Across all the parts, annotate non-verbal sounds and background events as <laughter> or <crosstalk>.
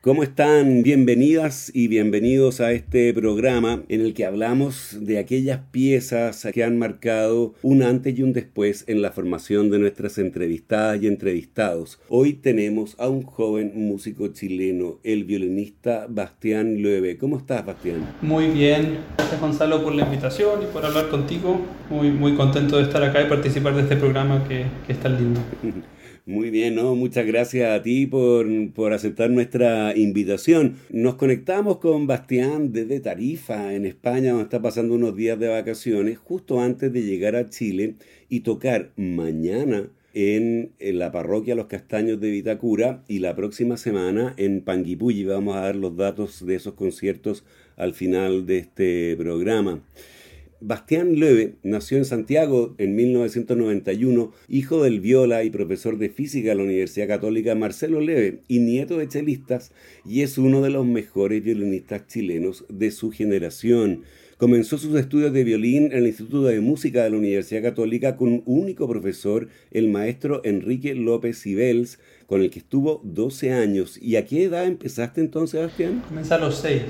¿Cómo están? Bienvenidas y bienvenidos a este programa en el que hablamos de aquellas piezas que han marcado un antes y un después en la formación de nuestras entrevistadas y entrevistados. Hoy tenemos a un joven músico chileno, el violinista Bastián Loewe. ¿Cómo estás, Bastián? Muy bien. Gracias, Gonzalo, por la invitación y por hablar contigo. Muy, muy contento de estar acá y participar de este programa que, que es tan lindo. <laughs> Muy bien, ¿no? Muchas gracias a ti por, por, aceptar nuestra invitación. Nos conectamos con Bastián desde Tarifa, en España, donde está pasando unos días de vacaciones, justo antes de llegar a Chile y tocar mañana en, la parroquia Los Castaños de Vitacura y la próxima semana en Panguipulli. Vamos a dar los datos de esos conciertos al final de este programa. Bastián Loewe nació en Santiago en 1991, hijo del viola y profesor de física de la Universidad Católica Marcelo Loewe y nieto de chelistas, y es uno de los mejores violinistas chilenos de su generación. Comenzó sus estudios de violín en el Instituto de Música de la Universidad Católica con un único profesor, el maestro Enrique López Sibels, con el que estuvo 12 años. ¿Y a qué edad empezaste entonces, Bastián? Comencé a los 6.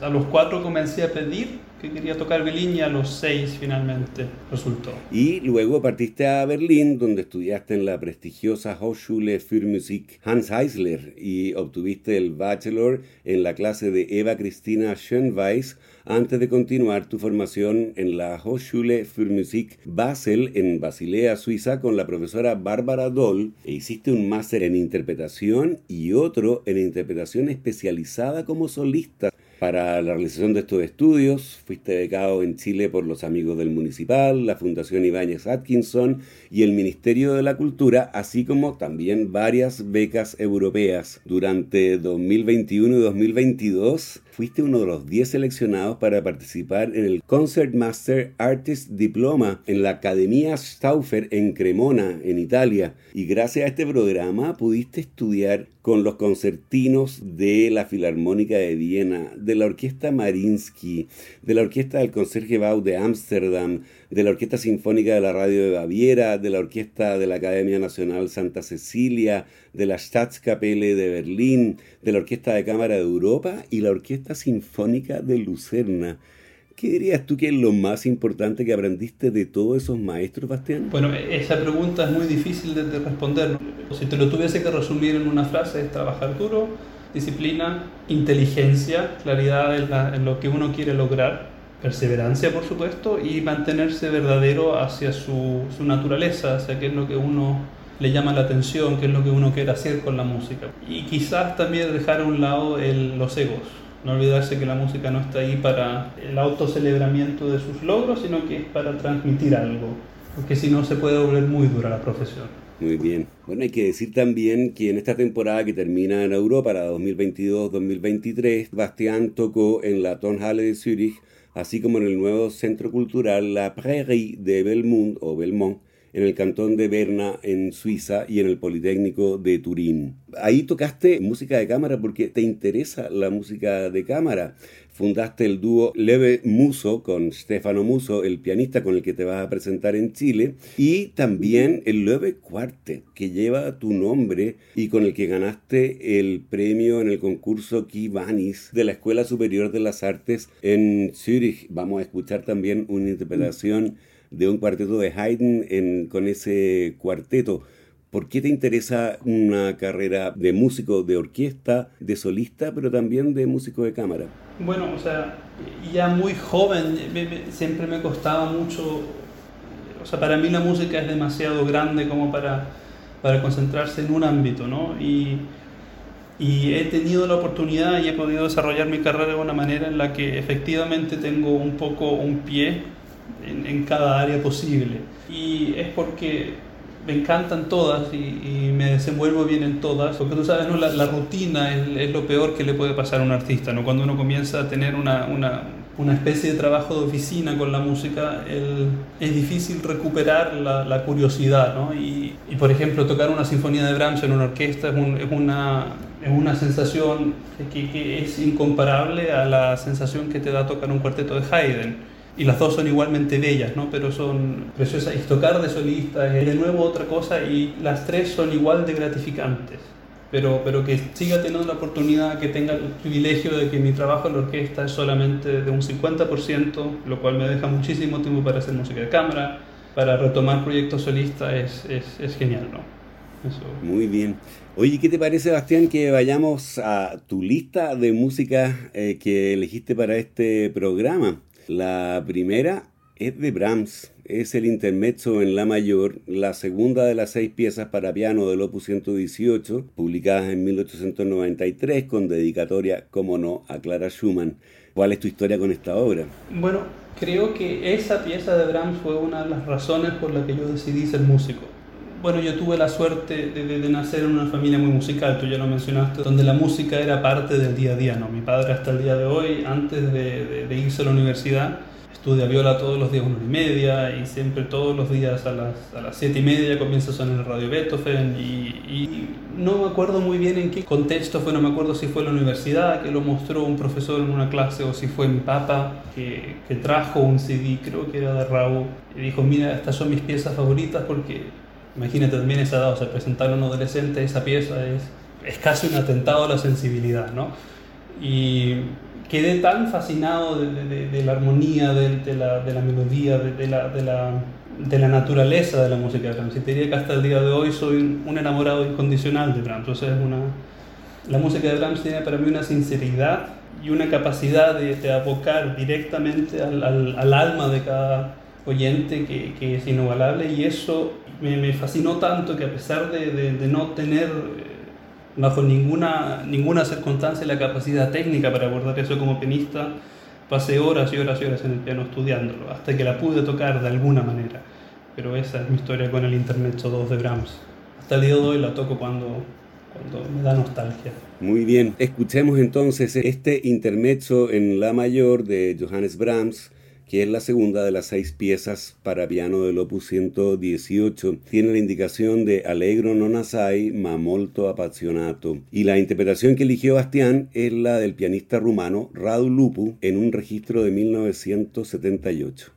A los 4 comencé a pedir que quería tocar violín y a los 6 finalmente resultó. Y luego partiste a Berlín, donde estudiaste en la prestigiosa Hochschule für Musik Hans Eisler y obtuviste el bachelor en la clase de Eva Cristina Schönweiss antes de continuar tu formación en la Hochschule für Musik Basel en Basilea, Suiza, con la profesora Bárbara Doll, e hiciste un máster en interpretación y otro en interpretación especializada como solista. Para la realización de estos estudios, fuiste becado en Chile por los amigos del Municipal, la Fundación Ibáñez Atkinson y el Ministerio de la Cultura, así como también varias becas europeas. Durante 2021 y 2022 fuiste uno de los 10 seleccionados para participar en el Concertmaster Artist Diploma en la Academia Stauffer en Cremona, en Italia. Y gracias a este programa pudiste estudiar con los concertinos de la Filarmónica de Viena, de la Orquesta Marinsky, de la Orquesta del Concertgebouw de Ámsterdam, de la Orquesta Sinfónica de la Radio de Baviera, de la Orquesta de la Academia Nacional Santa Cecilia, de la Staatskapelle de Berlín, de la Orquesta de Cámara de Europa y la Orquesta Sinfónica de Lucerna. ¿Qué dirías tú que es lo más importante que aprendiste de todos esos maestros, Bastián? Bueno, esa pregunta es muy difícil de, de responder. Si te lo tuviese que resumir en una frase, es trabajar duro, disciplina, inteligencia, claridad en, lo que uno quiere lograr, perseverancia, por supuesto, y mantenerse verdadero hacia su, su naturaleza, hacia qué es lo que uno le llama la atención, qué es lo que uno quiere hacer con la música. Y quizás también dejar a un lado el, los egos. No olvidarse que la música no está ahí para el autocelebramiento de sus logros, sino que es para transmitir algo. Porque si no, se puede volver muy dura la profesión. Muy bien. Bueno, hay que decir también que en esta temporada que termina en Europa para 2022-2023, Bastián tocó en la Tonhalle de Zurich, así como en el nuevo centro cultural La Prairie de Belmont o Belmont, en el cantón de Berna, en Suiza, y en el Politécnico de Turín. Ahí tocaste música de cámara porque te interesa la música de cámara. Fundaste el dúo Leve Muso con Stefano Muso, el pianista con el que te vas a presentar en Chile, y también el Leve Quartet, que lleva tu nombre y con el que ganaste el premio en el concurso Kivanis de la Escuela Superior de las Artes en Zurich. Vamos a escuchar también una interpretación de un cuarteto de Haydn en, con ese cuarteto. ¿Por qué te interesa una carrera de músico de orquesta, de solista, pero también de músico de cámara? Bueno, o sea, ya muy joven siempre me costaba mucho, o sea, para mí la música es demasiado grande como para, para concentrarse en un ámbito, ¿no? Y, y he tenido la oportunidad y he podido desarrollar mi carrera de una manera en la que efectivamente tengo un poco un pie en, en cada área posible. Y es porque me encantan todas y, me desenvuelvo bien en todas, porque tú sabes, ¿no? la, rutina es, lo peor que le puede pasar a un artista, ¿no? cuando uno comienza a tener una, una, una especie de trabajo de oficina con la música, el, es difícil recuperar la, la curiosidad, ¿no? y, y, por ejemplo tocar una sinfonía de Brahms en una orquesta es, es una, es una sensación que, que, es incomparable a la sensación que te da tocar un cuarteto de Haydn y las dos son igualmente bellas, ¿no? pero son preciosas. Y tocar de solista es de nuevo otra cosa y las tres son igual de gratificantes. Pero, pero que siga teniendo la oportunidad, que tenga el privilegio de que mi trabajo en la orquesta es solamente de un 50%, lo cual me deja muchísimo tiempo para hacer música de cámara, para retomar proyectos solistas, es, es, es genial. ¿no? Eso. Muy bien. Oye, ¿qué te parece, Bastián, que vayamos a tu lista de música eh, que elegiste para este programa? La primera es de Brahms, es el intermezzo en La mayor, la segunda de las seis piezas para piano del Opus 118, publicadas en 1893 con dedicatoria, como no, a Clara Schumann. ¿Cuál es tu historia con esta obra? Bueno, creo que esa pieza de Brahms fue una de las razones por las que yo decidí ser músico. Bueno, yo tuve la suerte de, nacer en una familia muy musical, tú ya lo mencionaste, donde la música era parte del día a día, ¿no? Mi padre hasta el día de hoy, antes de, irse a la universidad, estudia viola todos los días una hora y media y siempre todos los días a las, a las siete y media comienza a sonar el radio Beethoven y, y, no me acuerdo muy bien en qué contexto fue, no me acuerdo si fue la universidad que lo mostró un profesor en una clase o si fue mi papá que, que trajo un CD, creo que era de Raúl, y dijo, mira, estas son mis piezas favoritas porque Imagínate también esa edad, o sea, presentar a un adolescente esa pieza es, es casi un atentado a la sensibilidad, ¿no? Y quedé tan fascinado de, de, la armonía, de, la, de la melodía, de, la, de, la, de la naturaleza de la música de Brahms. Y te diría que hasta el día de hoy soy un enamorado incondicional de Brahms. O sea, es una, la música de Brahms tiene para mí una sinceridad y una capacidad de, abocar directamente al, al, al, alma de cada oyente que, que es inigualable y eso me, me, fascinó tanto que a pesar de, de, no tener eh, bajo ninguna, ninguna circunstancia la capacidad técnica para abordar eso como pianista, pasé horas y horas y horas en el piano estudiándolo, hasta que la pude tocar de alguna manera. Pero esa es mi historia con el Intermezzo 2 de Brahms. Hasta el día de hoy la toco cuando, cuando me da nostalgia. Muy bien, escuchemos entonces este intermezzo en La mayor de Johannes Brahms que es la segunda de las seis piezas para piano del opus 118. Tiene la indicación de Allegro non assai ma molto appassionato. Y la interpretación que eligió Bastián es la del pianista rumano Radu Lupu en un registro de 1978.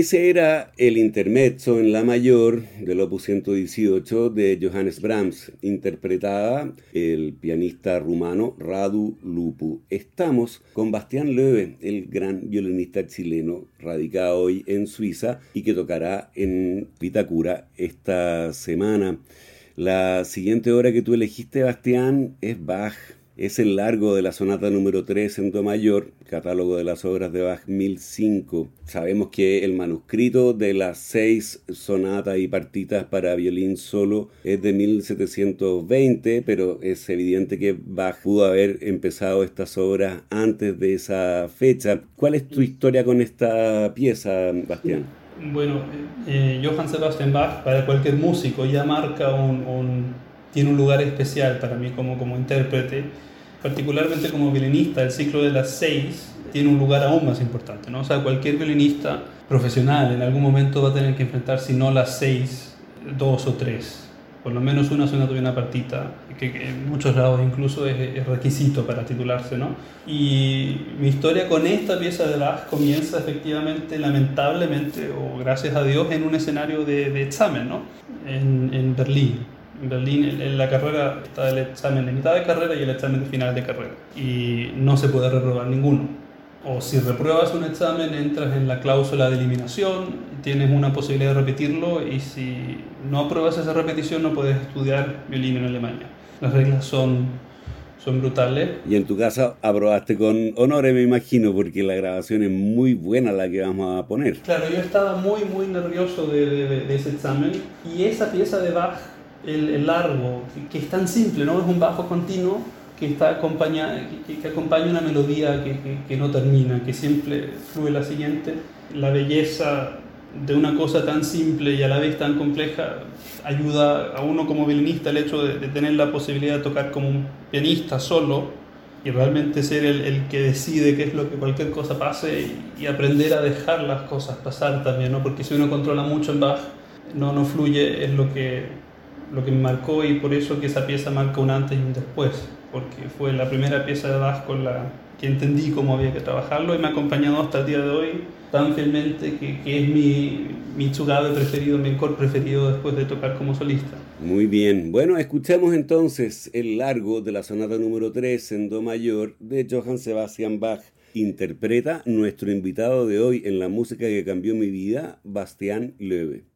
Ese era el intermezzo en la mayor del opus 118 de Johannes Brahms, interpretada el pianista rumano Radu Lupu. Estamos con Bastián Loewe, el gran violinista chileno radicado hoy en Suiza y que tocará en Pitacura esta semana. La siguiente hora que tú elegiste, Bastián, es Bach es el largo de la sonata número 3 en Do mayor, catálogo de las obras de Bach 1005. Sabemos que el manuscrito de las seis sonatas y partitas para violín solo es de 1720, pero es evidente que Bach pudo haber empezado estas obras antes de esa fecha. ¿Cuál es tu historia con esta pieza, Bastián? Bueno, eh, Johann Sebastian Bach, para cualquier músico, ya marca un, tiene un lugar especial para mí como, como intérprete particularmente como violinista, el ciclo de las seis tiene un lugar aún más importante, ¿no? O sea, cualquier violinista profesional en algún momento va a tener que enfrentar, si no las seis, dos o tres, por lo menos una sonata y una partita, que, en muchos lados incluso es, requisito para titularse, ¿no? Y mi historia con esta pieza de Bach comienza efectivamente, lamentablemente, o gracias a Dios, en un escenario de, examen, ¿no? En, en Berlín en Berlín en la carrera está el examen de mitad de carrera y el examen de final de carrera. Y no se puede reprobar ninguno. O si repruebas un examen, entras en la cláusula de eliminación, tienes una posibilidad de repetirlo y si no apruebas esa repetición no puedes estudiar violín en Alemania. Las reglas son, son brutales. Y en tu caso aprobaste con honores, me imagino, porque la grabación es muy buena la que vamos a poner. Claro, yo estaba muy, muy nervioso de, de, de ese examen y esa pieza de Bach el, largo, que, es tan simple, ¿no? Es un bajo continuo que, está acompaña, que, acompaña una melodía que, no termina, que siempre fluye la siguiente. La belleza de una cosa tan simple y a la vez tan compleja ayuda a uno como violinista el hecho de, tener la posibilidad de tocar como un pianista solo y realmente ser el, que decide qué es lo que cualquier cosa pase y, aprender a dejar las cosas pasar también, ¿no? porque si uno controla mucho en Bach, no, no fluye, es lo que lo que me marcó y por eso que esa pieza marca un antes y un después, porque fue la primera pieza de Bach con la que entendí cómo había que trabajarlo y me ha acompañado hasta el día de hoy tan fielmente que, es mi, mi preferido, mi encore preferido después de tocar como solista. Muy bien, bueno, escuchemos entonces el largo de la sonata número 3 en Do mayor de Johann Sebastian Bach. Interpreta nuestro invitado de hoy en la música que cambió mi vida, Bastián Loewe.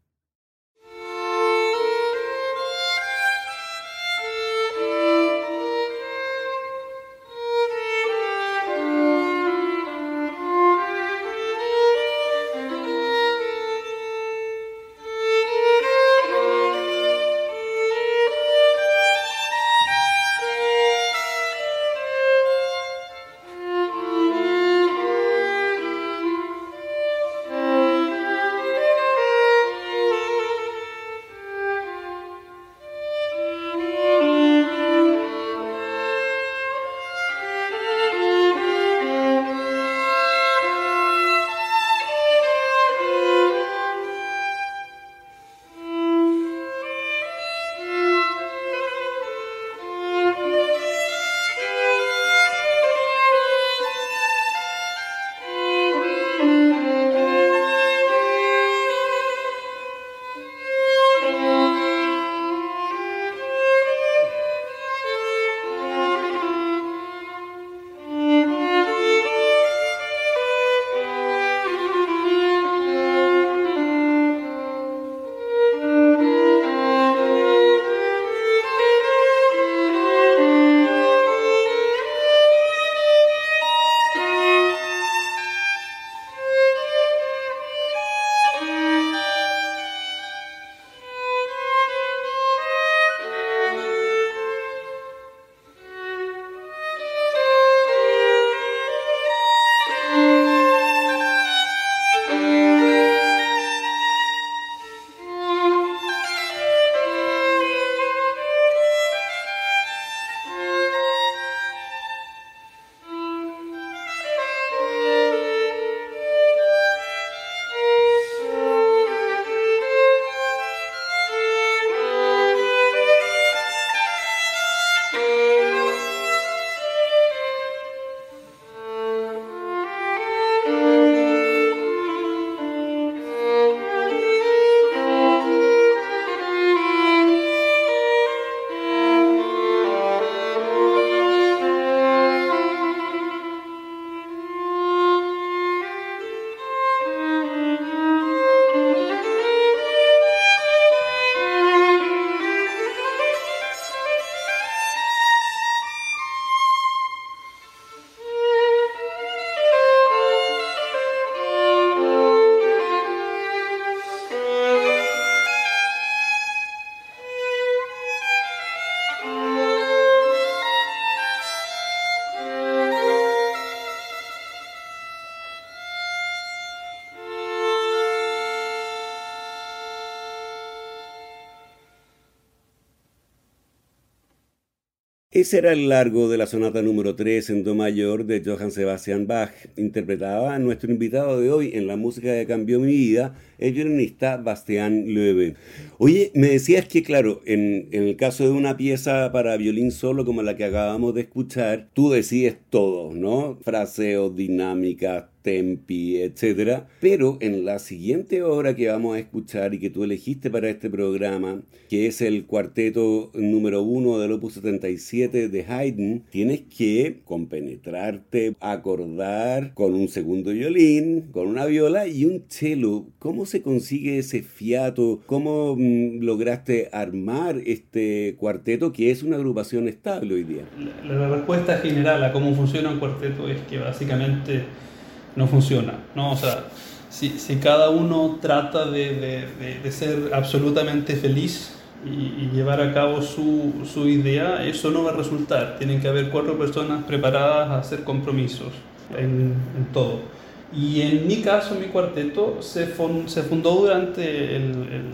Ese era el largo de la sonata número 3 en Do mayor de Johann Sebastian Bach. Interpretaba a nuestro invitado de hoy en la música que cambió mi vida, el violinista Bastián Loewe. Oye, me decías que, claro, en, en, el caso de una pieza para violín solo como la que acabamos de escuchar, tú decides todo, ¿no? Fraseos, dinámicas, tempi, etc. Pero en la siguiente obra que vamos a escuchar y que tú elegiste para este programa, que es el cuarteto número uno del opus 77 de Haydn, tienes que compenetrarte, acordar con un segundo violín, con una viola y un cello. ¿Cómo se consigue ese fiato? ¿Cómo mm, lograste armar este cuarteto que es una agrupación estable hoy día? La, la respuesta general a cómo funciona un cuarteto es que básicamente no funciona, ¿no? O sea, si, si cada uno trata de, de, de, ser absolutamente feliz y, llevar a cabo su, su idea, eso no va a resultar. Tienen que haber cuatro personas preparadas a hacer compromisos en, todo. Y en mi caso, mi cuarteto se, fund, se fundó durante el, el,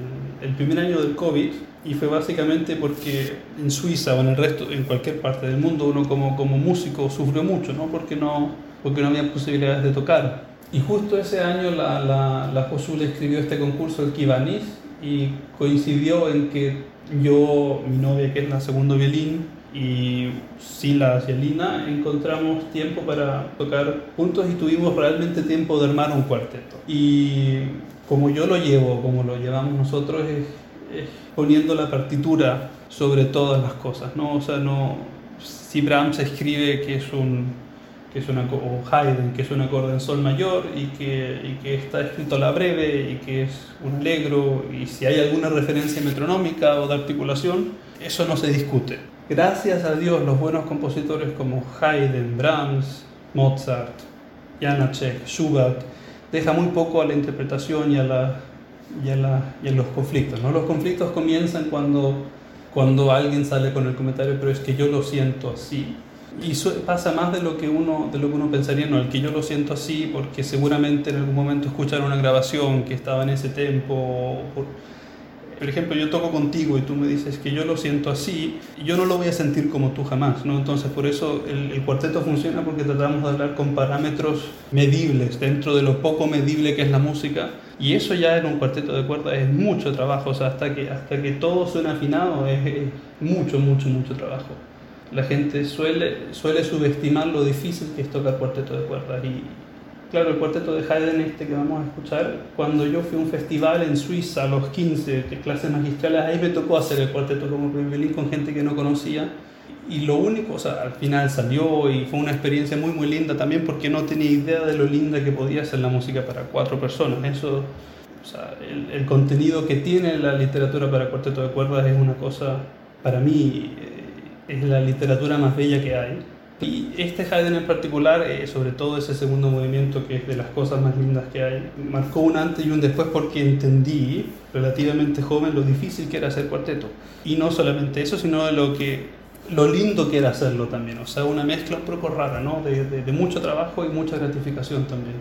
el, primer año del COVID y fue básicamente porque en Suiza o en el resto, en cualquier parte del mundo, uno como, como músico sufrió mucho, ¿no? Porque no, porque no había posibilidades de tocar. Y justo ese año la, la, la Josul escribió este concurso, el Kibanis, y coincidió en que yo, mi novia que es la segundo violín, y Silas y Alina encontramos tiempo para tocar juntos y tuvimos realmente tiempo de armar un cuarteto. Y como yo lo llevo, como lo llevamos nosotros, es, es poniendo la partitura sobre todas las cosas, ¿no? O sea, no, si Brahms escribe que es un que es una, o Haydn, que es un acorde en sol mayor y que, y que está escrito a la breve y que es un alegro, y si hay alguna referencia metronómica o de articulación, eso no se discute. Gracias a Dios, los buenos compositores como Haydn, Brahms, Mozart, Janacek, Schubert, deja muy poco a la interpretación y a, la, y a, la, y a los conflictos. ¿no? Los conflictos comienzan cuando, cuando alguien sale con el comentario, pero es que yo lo siento así y pasa más de lo que uno de lo que uno pensaría no el que yo lo siento así porque seguramente en algún momento escucharon una grabación que estaba en ese tempo por, por ejemplo yo toco contigo y tú me dices que yo lo siento así yo no lo voy a sentir como tú jamás no entonces por eso el, el cuarteto funciona porque tratamos de hablar con parámetros medibles dentro de lo poco medible que es la música y eso ya en un cuarteto de cuerdas es mucho trabajo o sea hasta que hasta que todo suena afinado es, es mucho mucho mucho trabajo la gente suele, suele subestimar lo difícil que es tocar cuarteto de cuerdas. Y claro, el cuarteto de Haydn este que vamos a escuchar, cuando yo fui a un festival en Suiza a los 15 de clases magistrales, ahí me tocó hacer el cuarteto como violín con gente que no conocía. Y lo único, o sea, al final salió y fue una experiencia muy, muy linda también porque no tenía idea de lo linda que podía ser la música para cuatro personas. Eso, o sea, el contenido que tiene la literatura para cuarteto de cuerdas es una cosa, para mí, es la literatura más bella que hay. Y este Haydn en particular, eh, sobre todo ese segundo movimiento, que es de las cosas más lindas que hay, marcó un antes y un después porque entendí, relativamente joven, lo difícil que era hacer cuarteto. Y no solamente eso, sino lo que lo lindo que era hacerlo también, o sea, una mezcla un poco rara, ¿no? De, de, de mucho trabajo y mucha gratificación también.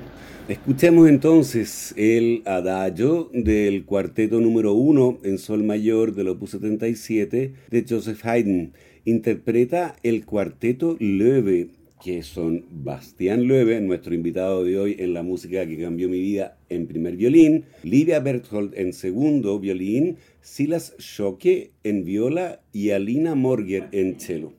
Escuchemos entonces el adagio del cuarteto número uno en sol mayor del opus 77 de Joseph Haydn interpreta el cuarteto Loewe, que son Bastián Loewe, nuestro invitado de hoy en la música que cambió mi vida en primer violín, Livia Berthold en segundo violín, Silas Schocke en viola y Alina Morger en cello.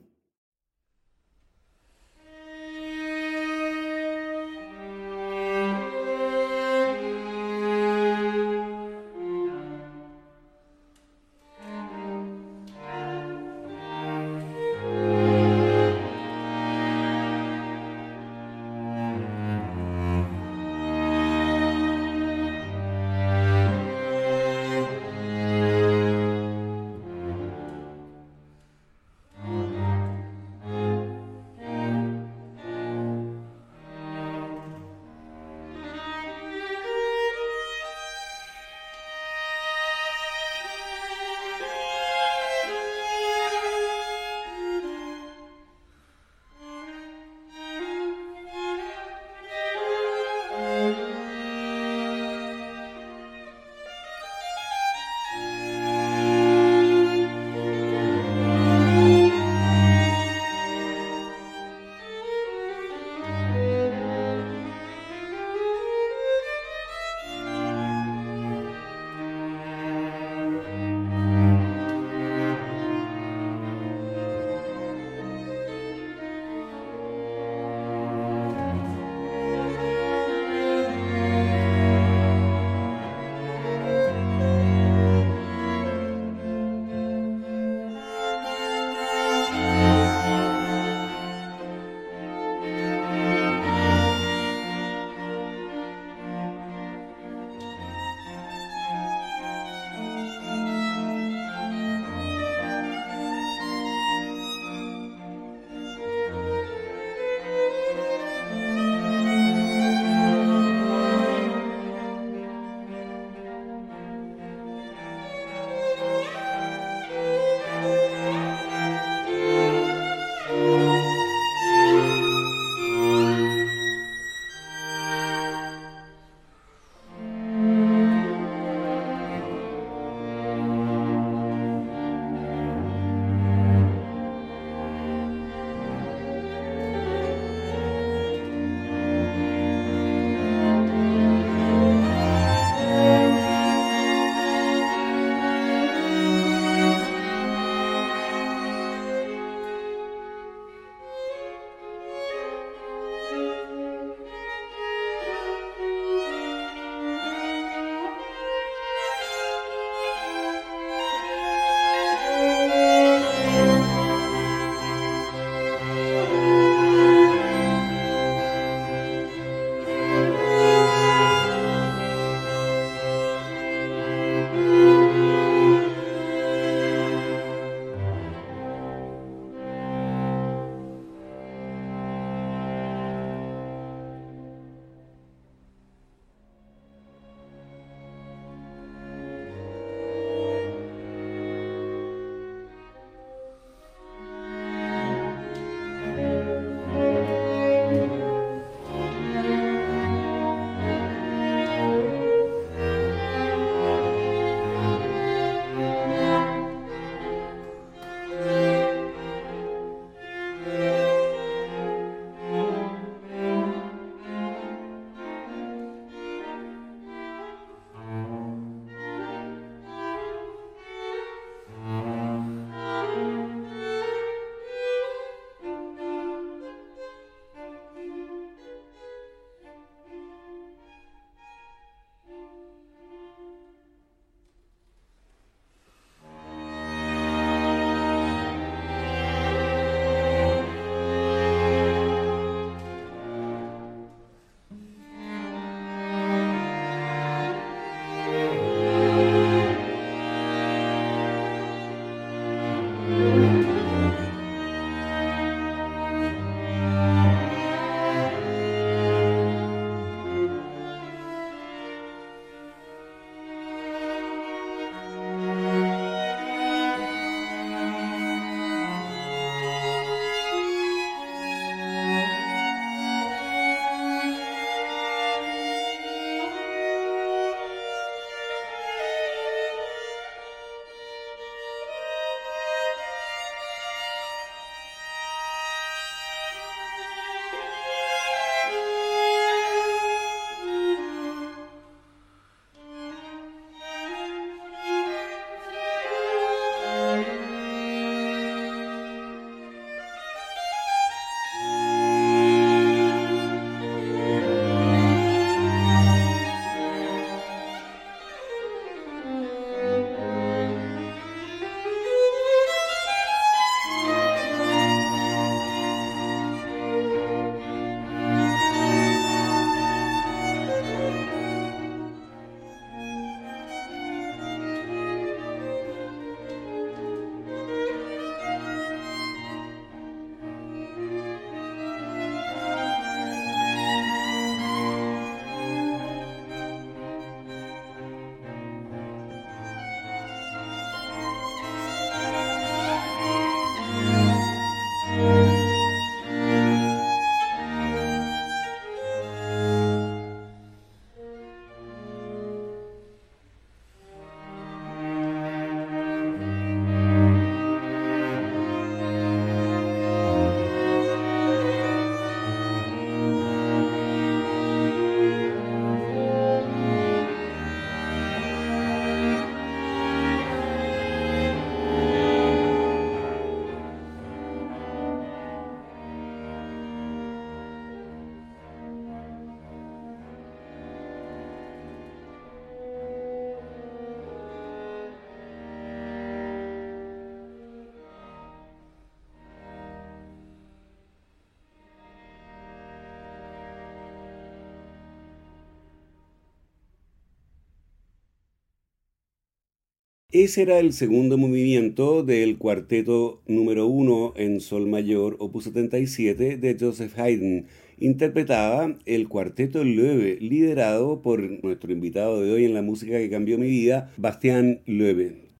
Ese era el segundo movimiento del cuarteto número uno en Sol Mayor, opus 77, de Joseph Haydn. Interpretaba el cuarteto Loewe, liderado por nuestro invitado de hoy en la música que cambió mi vida, Bastián Loewe.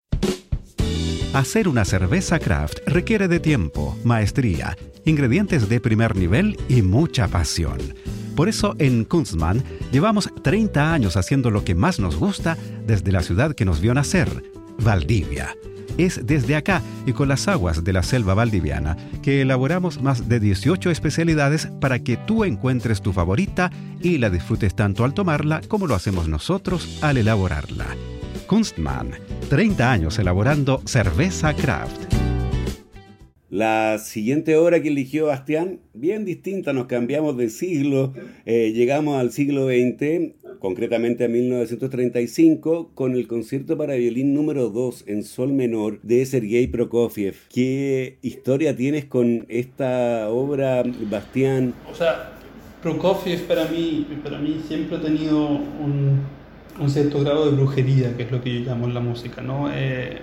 Hacer una cerveza craft requiere de tiempo, maestría, ingredientes de primer nivel y mucha pasión. Por eso en Kunstmann llevamos 30 años haciendo lo que más nos gusta desde la ciudad que nos vio nacer, Valdivia. Es desde acá y con las aguas de la selva valdiviana que elaboramos más de 18 especialidades para que tú encuentres tu favorita y la disfrutes tanto al tomarla como lo hacemos nosotros al elaborarla. Kunstmann, 30 años elaborando cerveza craft. La siguiente obra que eligió Bastián, bien distinta, nos cambiamos de siglo, eh, llegamos al siglo XX, concretamente a 1935, con el concierto para violín número 2 en sol menor de Sergei Prokofiev. ¿Qué historia tienes con esta obra, Bastián? O sea, Prokofiev para mí, para mí siempre ha tenido un, cierto grado de brujería, que es lo que yo llamo en la música, ¿no? Eh,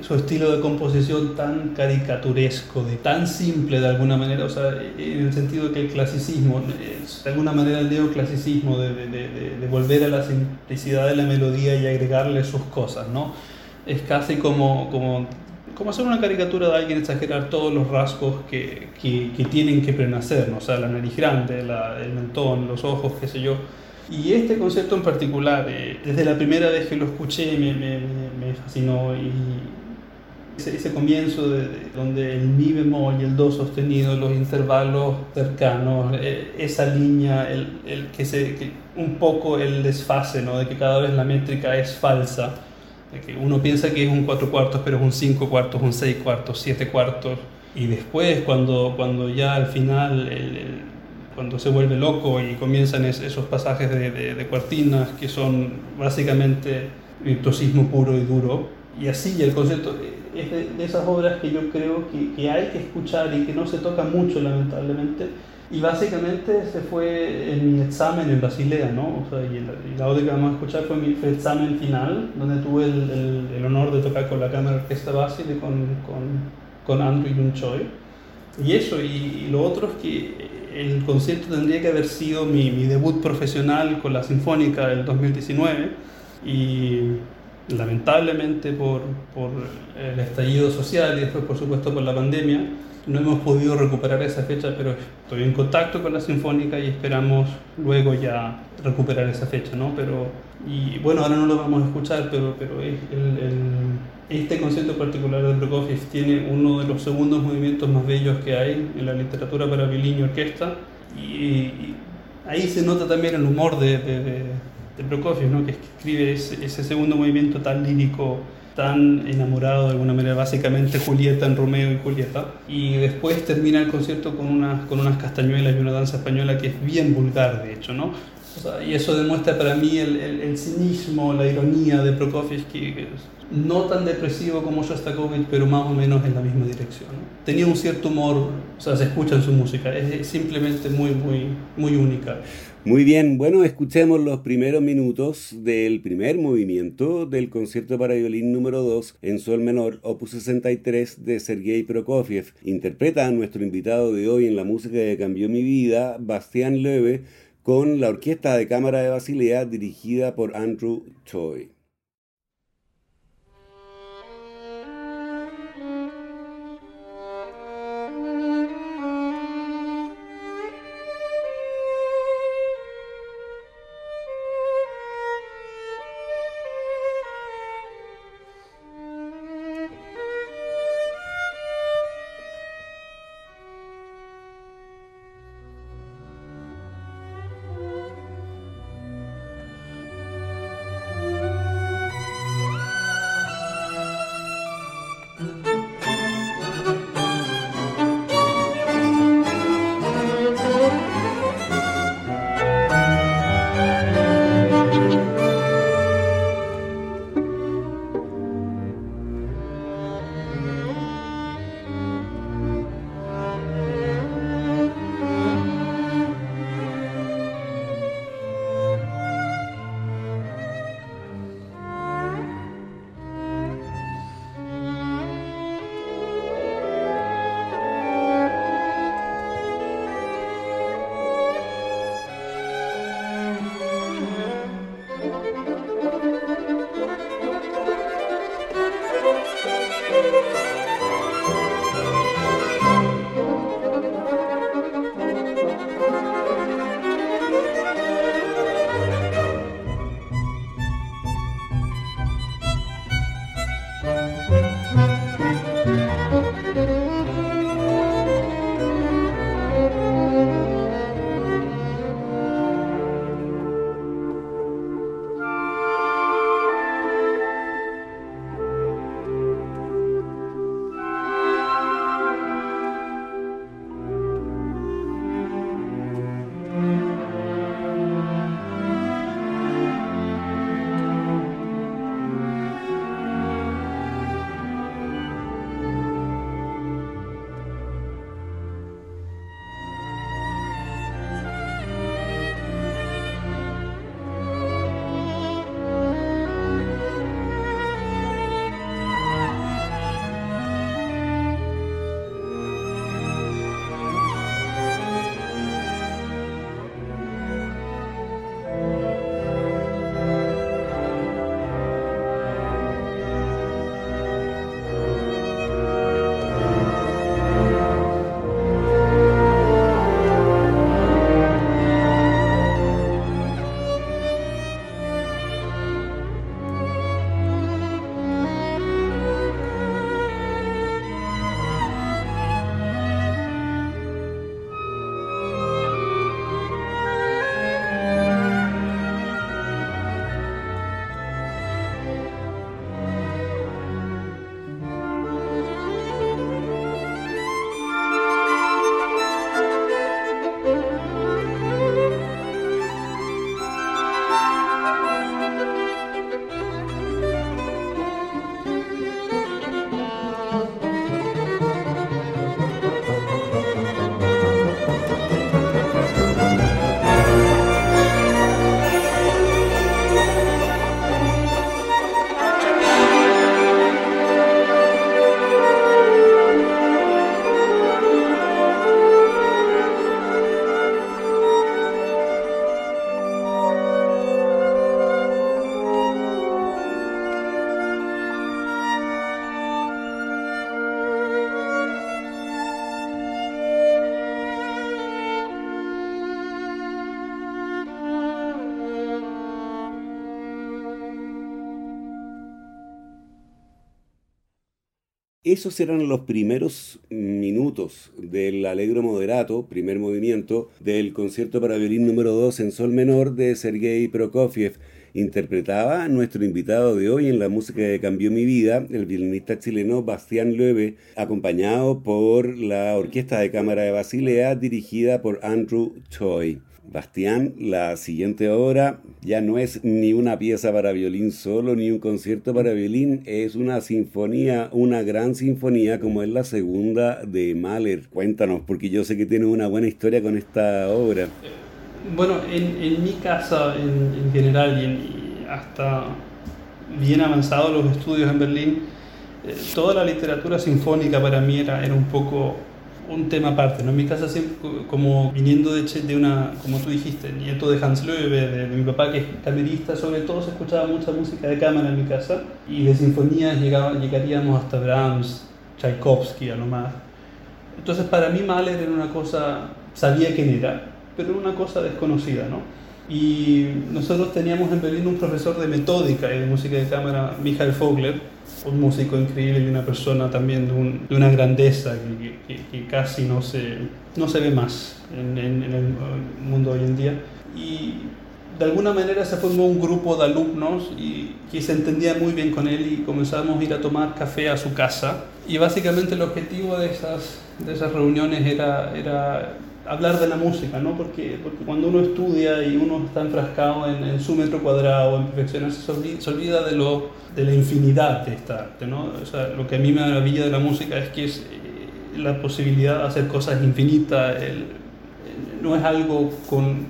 su estilo de composición tan caricaturesco, de tan simple de alguna manera, o sea, en el sentido de que el clasicismo, de alguna manera el neoclasicismo, de, de, volver a la simplicidad de la melodía y agregarle sus cosas, ¿no? Es casi como, como, como hacer una caricatura de alguien exagerar todos los rasgos que, que, tienen que prenacer, ¿no? O sea, la nariz grande, la, el mentón, los ojos, qué sé yo. Y este concepto en particular, eh, desde la primera vez que lo escuché, me, me, me fascinó y, ese, comienzo de, donde el mi bemol y el do sostenido, los intervalos cercanos, eh, esa línea, el, el que se, un poco el desfase, ¿no? de que cada vez la métrica es falsa, de que uno piensa que es un cuatro cuartos, pero es un cinco cuartos, un seis cuartos, siete cuartos, y después cuando, cuando ya al final, cuando se vuelve loco y comienzan esos pasajes de, de, de cuartinas que son básicamente virtuosismo puro y duro, y así el concepto es de, esas obras que yo creo que, que, hay que escuchar y que no se toca mucho lamentablemente. Y básicamente se fue en mi examen en Basilea, ¿no? O sea, y, la obra que vamos a escuchar fue mi examen final, donde tuve el, el, honor de tocar con la Cámara Orquesta Basile con, con, con Andrew Yun Choi. Y eso, y, y, lo otro es que el concierto tendría que haber sido mi, mi debut profesional con la Sinfónica del 2019. Y lamentablemente por, el estallido social y después por supuesto por la pandemia, no hemos podido recuperar esa fecha, pero estoy en contacto con la Sinfónica y esperamos luego ya recuperar esa fecha, ¿no? Pero, y bueno, ahora no lo vamos a escuchar, pero, pero el, el, este concierto particular de Prokofiev tiene uno de los segundos movimientos más bellos que hay en la literatura para violín y orquesta, y, ahí se nota también el humor de de Prokofiev, ¿no? que escribe ese, ese, segundo movimiento tan lírico, tan enamorado de alguna manera, básicamente Julieta en Romeo y Julieta. Y después termina el concierto con unas, con unas castañuelas y una danza española que es bien vulgar, de hecho, ¿no? O sea, y eso demuestra para mí el, el, el, cinismo, la ironía de Prokofiev, que, que no tan depresivo como Shostakovich, pero más o menos en la misma dirección. ¿no? Tenía un cierto humor, o sea, se escucha en su música, es simplemente muy, muy, muy única. Muy bien, bueno, escuchemos los primeros minutos del primer movimiento del concierto para violín número 2 en sol menor, opus 63 de Sergei Prokofiev. Interpreta a nuestro invitado de hoy en la música que cambió mi vida, Bastián Loewe, con la Orquesta de Cámara de Basilea dirigida por Andrew Choi. Esos eran los primeros minutos del Allegro Moderato, primer movimiento, del concierto para violín número 2 en sol menor de Sergei Prokofiev. Interpretaba a nuestro invitado de hoy en la música que cambió mi vida, el violinista chileno Bastián Loewe, acompañado por la Orquesta de Cámara de Basilea dirigida por Andrew Choi. Bastián, la siguiente obra ya no es ni una pieza para violín solo, ni un concierto para violín, es una sinfonía, una gran sinfonía como es la segunda de Mahler. Cuéntanos, porque yo sé que tienes una buena historia con esta obra. Bueno, en, mi casa en, general y, hasta bien avanzados los estudios en Berlín, eh, toda la literatura sinfónica para mí era, era un poco un tema aparte. ¿no? En mi casa siempre, como viniendo de, de una, como tú dijiste, nieto de Hans Löwe, de, mi papá que es camerista, sobre todo se escuchaba mucha música de cámara en mi casa y de sinfonías llegaba, llegaríamos hasta Brahms, Tchaikovsky a lo más. Entonces para mí Mahler era una cosa, sabía quién era, pero una cosa desconocida, ¿no? Y nosotros teníamos en Berlín un profesor de metódica y de música de cámara, Michael Fogler, un músico increíble y una persona también de, una grandeza que, casi no se, no se ve más en, el mundo hoy en día. Y de alguna manera se formó un grupo de alumnos y que se entendía muy bien con él y comenzamos a ir a tomar café a su casa. Y básicamente el objetivo de esas, de esas reuniones era, era hablar de la música, ¿no? Porque, porque cuando uno estudia y uno está enfrascado en, su metro cuadrado, en perfeccionarse, se olvida, de, lo, de la infinidad de esta arte, ¿no? O sea, lo que a mí me maravilla de la música es que es eh, la posibilidad de hacer cosas infinitas, no es algo con,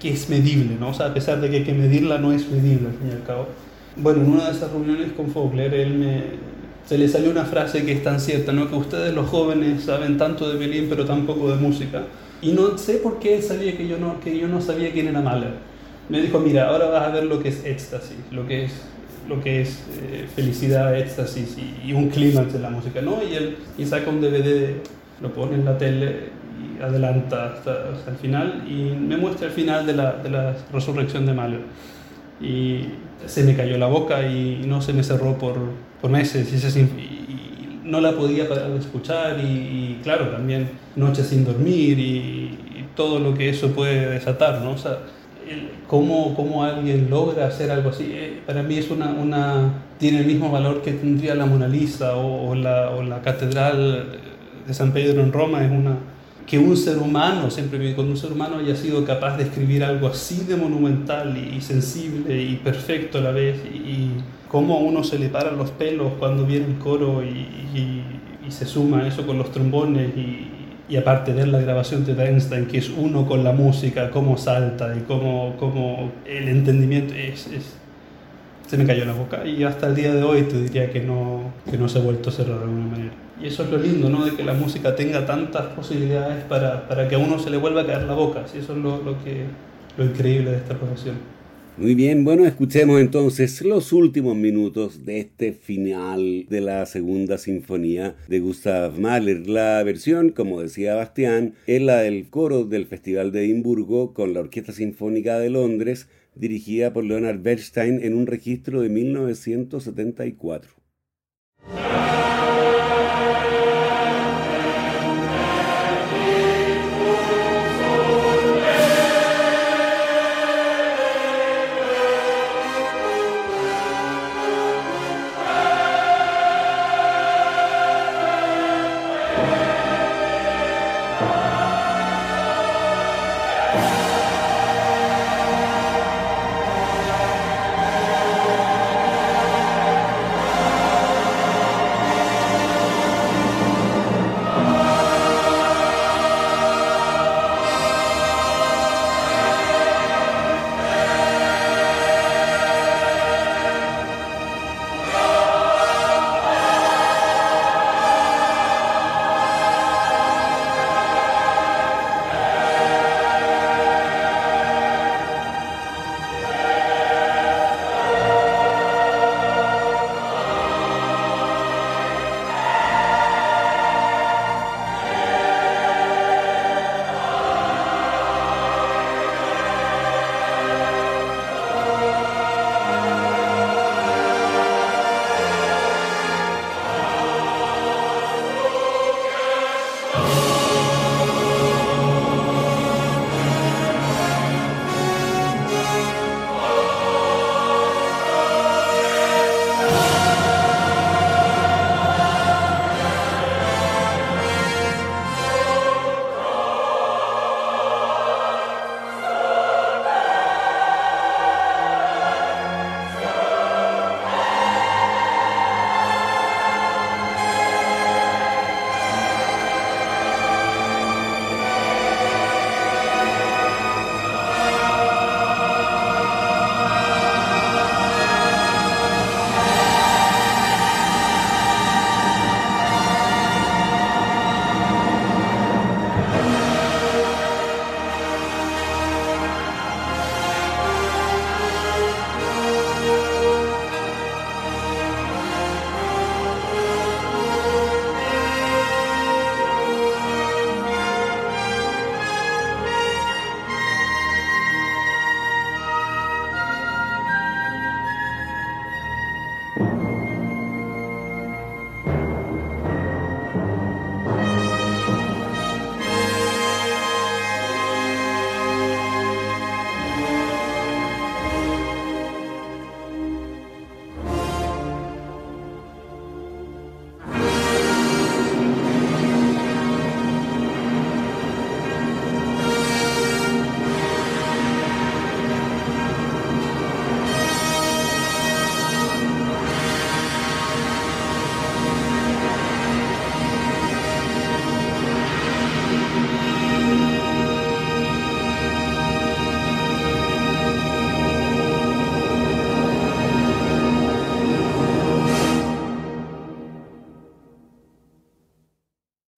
que es medible, ¿no? O sea, a pesar de que hay que medirla, no es medible al fin y al cabo. Bueno, en una de esas reuniones con Fogler, él me, se le salió una frase que es tan cierta, ¿no? Que ustedes los jóvenes saben tanto de violín pero tan poco de música. Y no sé por qué él sabía que yo no, que yo no sabía quién era Mahler. Me dijo, mira, ahora vas a ver lo que es éxtasis, lo que es, lo que es eh, felicidad, éxtasis y, un clímax de la música, ¿no? Y él y saca un DVD, lo pone en la tele y adelanta hasta, el final y me muestra el final de la, de la resurrección de Mahler. Y se me cayó la boca y no se me cerró por, por meses. Y, ese, no la podía parar de escuchar y, claro, también noches sin dormir y, todo lo que eso puede desatar, ¿no? O sea, cómo, cómo, alguien logra hacer algo así, eh, para mí es una, una, tiene el mismo valor que tendría la Mona Lisa o, la, o la Catedral de San Pedro en Roma, es una, que un ser humano, siempre cuando un ser humano haya sido capaz de escribir algo así de monumental y, sensible y perfecto a la vez y cómo a uno se le paran los pelos cuando viene el coro y, se suma eso con los trombones y, aparte ver la grabación de Bernstein, que es uno con la música, cómo salta y cómo, cómo el entendimiento es, se me cayó la boca y hasta el día de hoy te diría que no, que no se ha vuelto a cerrar de alguna manera. Y eso es lo lindo, ¿no? De que la música tenga tantas posibilidades para, para que a uno se le vuelva a caer la boca. ¿sí? Eso es lo, lo, que, lo increíble de esta profesión. Muy bien, bueno, escuchemos entonces los últimos minutos de este final de la segunda sinfonía de Gustav Mahler. La versión, como decía Bastián, es la del coro del Festival de Edimburgo con la Orquesta Sinfónica de Londres, dirigida por Leonard Bernstein en un registro de 1974.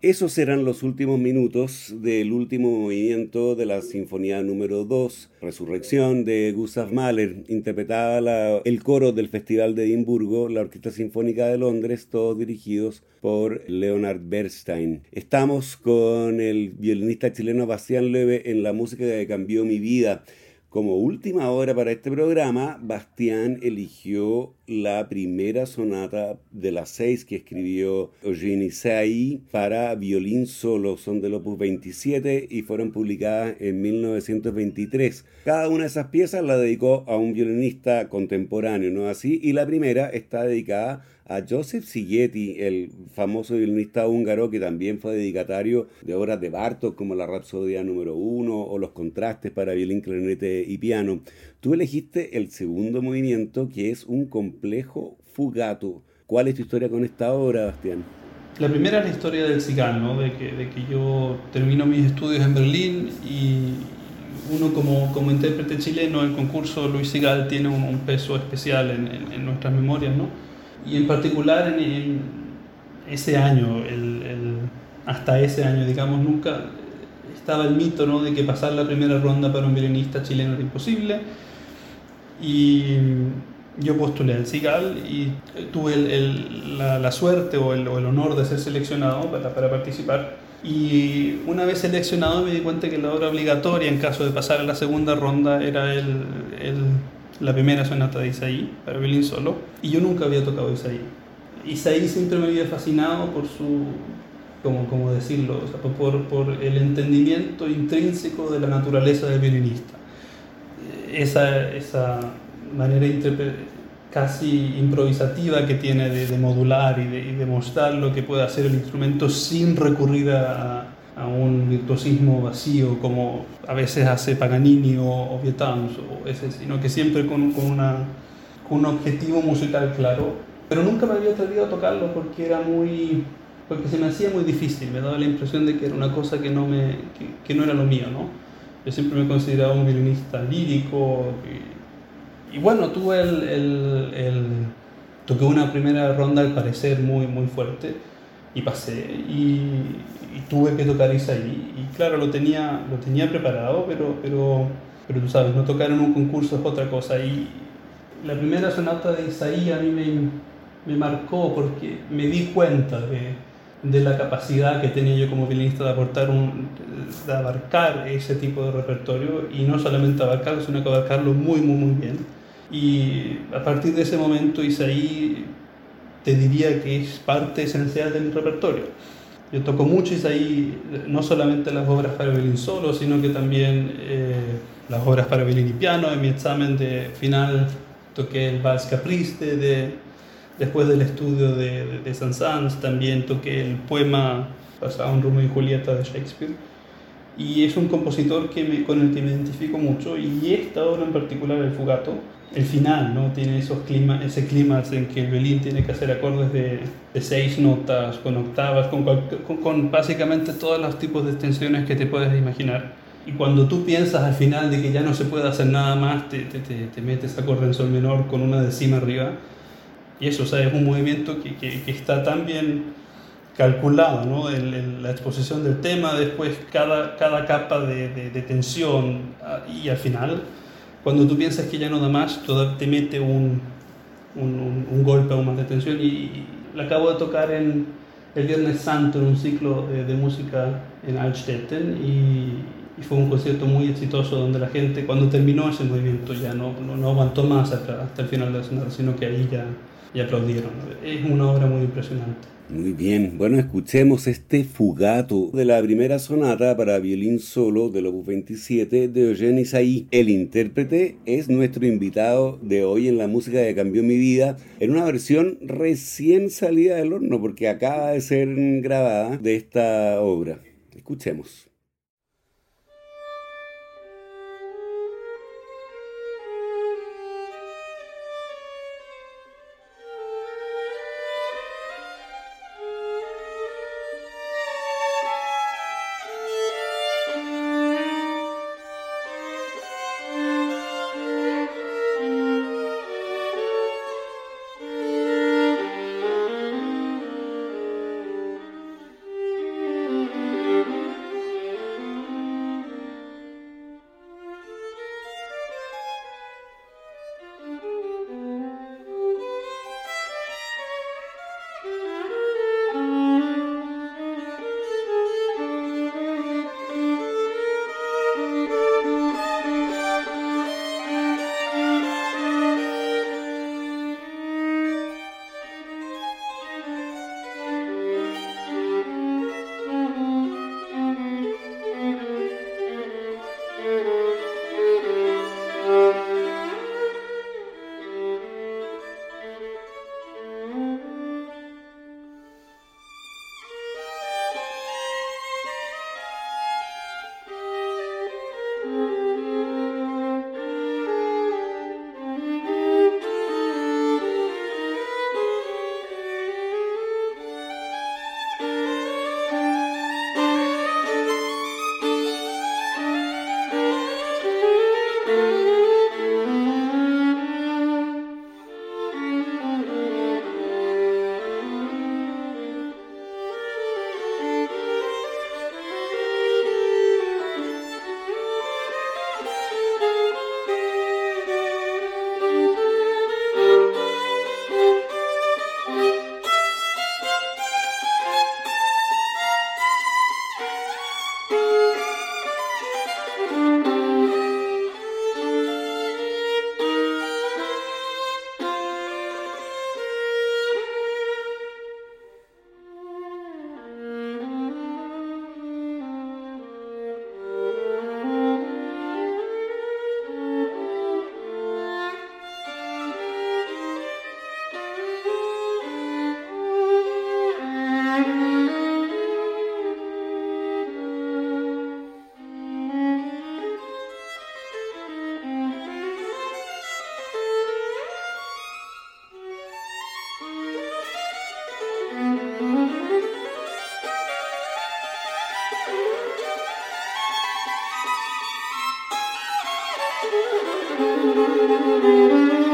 Esos eran los últimos minutos del último movimiento de la Sinfonía número 2, Resurrección de Gustav Mahler, interpretada el coro del Festival de Edimburgo, la Orquesta Sinfónica de Londres, todos dirigidos por Leonard Bernstein. Estamos con el violinista chileno Bastián Leve en la música que cambió mi vida. Como última hora para este programa, Bastián eligió la primera sonata de las seis que escribió Eugene Say para violín solo. Son del opus 27 y fueron publicadas en 1923. Cada una de esas piezas la dedicó a un violinista contemporáneo, ¿no así? Y la primera está dedicada a Joseph Szigeti, el famoso violinista húngaro que también fue dedicatario de obras de Bartok como la Rapsodia número 1 o los contrastes para violín, clarinete y piano. Tú elegiste el segundo movimiento que es un complejo fugato. ¿Cuál es tu historia con esta obra, Bastián? La primera es la historia del cigano, de que, de que yo termino mis estudios en Berlín y uno como, como intérprete chileno, el concurso Luis Sigal tiene un, peso especial en, en nuestras memorias, ¿no? Y en particular en, ese año, hasta ese año, digamos, nunca estaba el mito ¿no? de que pasar la primera ronda para un violinista chileno era imposible. Y yo postulé al CIGAL y tuve la, suerte o el, honor de ser seleccionado para, para, participar. Y una vez seleccionado me di cuenta que la obra obligatoria en caso de pasar a la segunda ronda era el la primera sonata de Isaí, para violín solo, y yo nunca había tocado Isaí. Isaí siempre me había fascinado por su, como, como decirlo, por, por, el entendimiento intrínseco de la naturaleza del violinista. Esa, esa manera casi improvisativa que tiene de, modular y de, y de, mostrar lo que puede hacer el instrumento sin recurrir a, a un virtuosismo vacío como a veces hace Paganini o, o o ese, sino que siempre con, con, una, con un objetivo musical claro. Pero nunca me había atrevido a tocarlo porque era muy porque se me hacía muy difícil, me daba la impresión de que era una cosa que no, me, que, no era lo mío, ¿no? Yo siempre me consideraba un violinista lírico y, y bueno, tuve el, el, el, toqué una primera ronda al parecer muy, muy fuerte y pasé y, y tuve que tocar Isaí. Y claro, lo tenía, lo tenía preparado, pero, pero, pero tú sabes, no tocar en un concurso es otra cosa. Y la primera sonata de Isaí a mí me, me marcó porque me di cuenta de, de, la capacidad que tenía yo como violinista de aportar un, de abarcar ese tipo de repertorio y no solamente abarcarlo, sino que abarcarlo muy, muy, muy bien. Y a partir de ese momento Isaí te diría que es parte esencial de mi repertorio. Yo toco mucho ahí, no solamente las obras para violín solo, sino que también eh, las obras para violín y piano. En mi examen de final toqué el Vals Capriste, de, después del estudio de, de, de Saint-Saëns también toqué el poema basado en Romeo y Julieta de Shakespeare. Y es un compositor que me, con el que me identifico mucho y esta obra en particular, el Fugato, el final, ¿no? Tiene esos clima, ese clima en que el violín tiene que hacer acordes de, de seis notas, con octavas, con, con, con, básicamente todos los tipos de extensiones que te puedes imaginar. Y cuando tú piensas al final de que ya no se puede hacer nada más, te, te, te, metes acorde en sol menor con una décima arriba. Y eso, o sea, es un movimiento que, que, que está tan bien calculado, ¿no? El, la exposición del tema, después cada, cada capa de, de, de tensión ah, y al final cuando tú piensas que ya no da más, te mete un, un, un golpe aún más de tensión. Y, la acabo de tocar en el Viernes Santo en un ciclo de, de música en Altstetten y, y, fue un concierto muy exitoso donde la gente cuando terminó ese movimiento ya no, no, no aguantó más hasta, hasta, el final de la sonata, sino que ahí ya, ya aplaudieron. Es una obra muy impresionante. Muy bien, bueno, escuchemos este fugato de la primera sonata para violín solo del opus 27 de Eugene Isaí. El intérprete es nuestro invitado de hoy en la música que cambió mi vida, en una versión recién salida del horno, porque acaba de ser grabada de esta obra. Escuchemos. Thank you.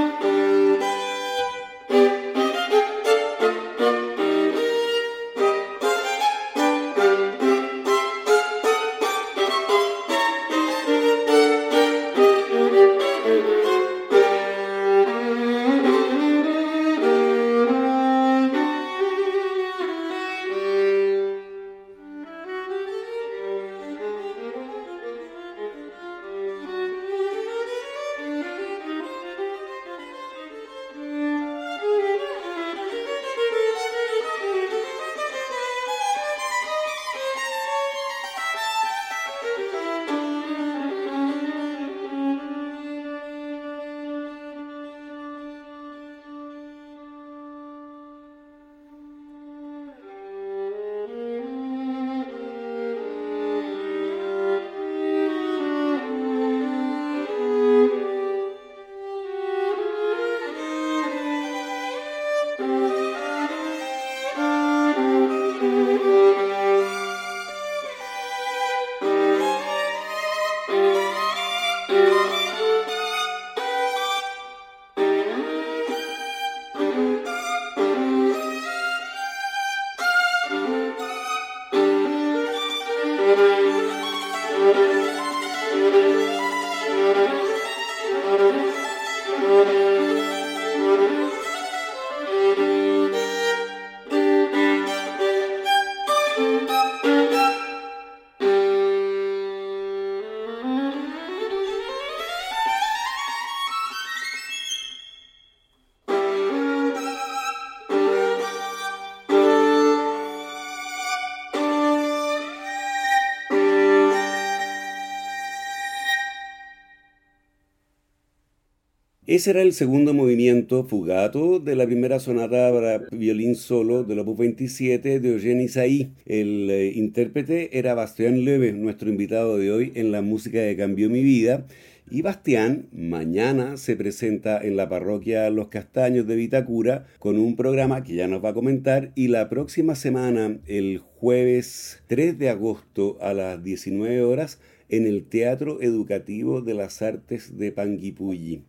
Ese era el segundo movimiento fugato de la primera sonata para violín solo del Opus 27 de Eugène Isaí. El eh, intérprete era Bastián Leve, nuestro invitado de hoy en la música que cambió mi vida. Y Bastián mañana se presenta en la parroquia Los Castaños de Vitacura con un programa que ya nos va a comentar y la próxima semana, el jueves 3 de agosto a las 19 horas, en el Teatro Educativo de las Artes de Panguipulli.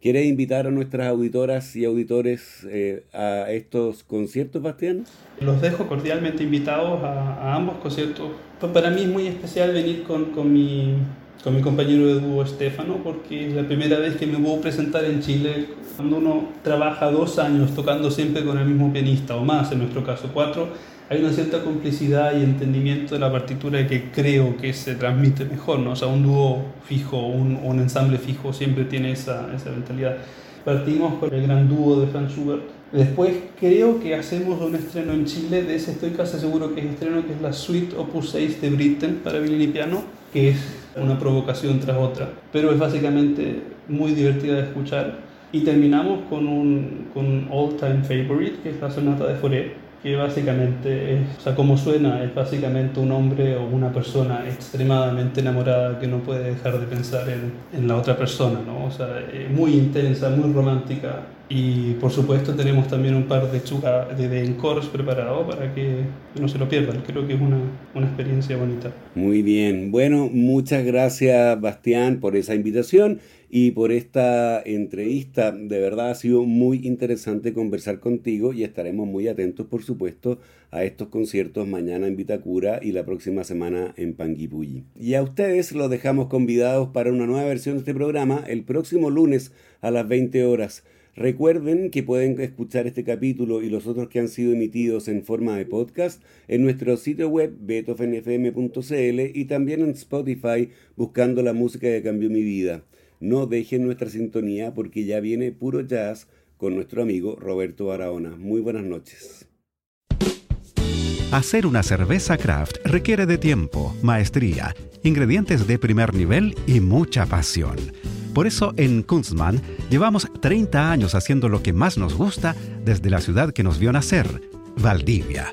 ¿Quieres invitar a nuestras auditoras y auditores eh, a estos conciertos, Bastián? Los dejo cordialmente invitados a, ambos conciertos. Pues para mí es muy especial venir con, con, mi, con mi compañero de dúo Estefano, porque es la primera vez que me a presentar en Chile. Cuando uno trabaja dos años tocando siempre con el mismo pianista, o más en nuestro caso, cuatro, hay una cierta complicidad y entendimiento de la partitura que creo que se transmite mejor, ¿no? O sea, un dúo fijo, un, un ensamble fijo siempre tiene esa, esa mentalidad. Partimos con el gran dúo de Franz Schubert. Después creo que hacemos un estreno en Chile, de ese estoy casi seguro que es estreno, que es la Suite Opus 6 de Britten para violín y piano, que es una provocación tras otra, pero es básicamente muy divertida de escuchar. Y terminamos con un, con un all-time favorite, que es la sonata de Fauré, que básicamente, o sea, como suena, es básicamente un hombre o una persona extremadamente enamorada que no puede dejar de pensar en, en la otra persona, ¿no? O sea, muy intensa, muy romántica. Y por supuesto tenemos también un par de chugas de, de encores preparados para que no se lo pierdan. Creo que es una, una experiencia bonita. Muy bien. Bueno, muchas gracias Bastián por esa invitación y por esta entrevista. De verdad ha sido muy interesante conversar contigo y estaremos muy atentos, por supuesto, a estos conciertos mañana en Vitacura y la próxima semana en Panguipulli. Y a ustedes los dejamos convidados para una nueva versión de este programa el próximo lunes a las 20 horas. Recuerden que pueden escuchar este capítulo y los otros que han sido emitidos en forma de podcast en nuestro sitio web betofnfm.cl y también en Spotify buscando la música que cambió mi vida. No dejen nuestra sintonía porque ya viene puro jazz con nuestro amigo Roberto Barahona. Muy buenas noches. Hacer una cerveza craft requiere de tiempo, maestría, ingredientes de primer nivel y mucha pasión. Por eso en Kunstmann llevamos 30 años haciendo lo que más nos gusta desde la ciudad que nos vio nacer, Valdivia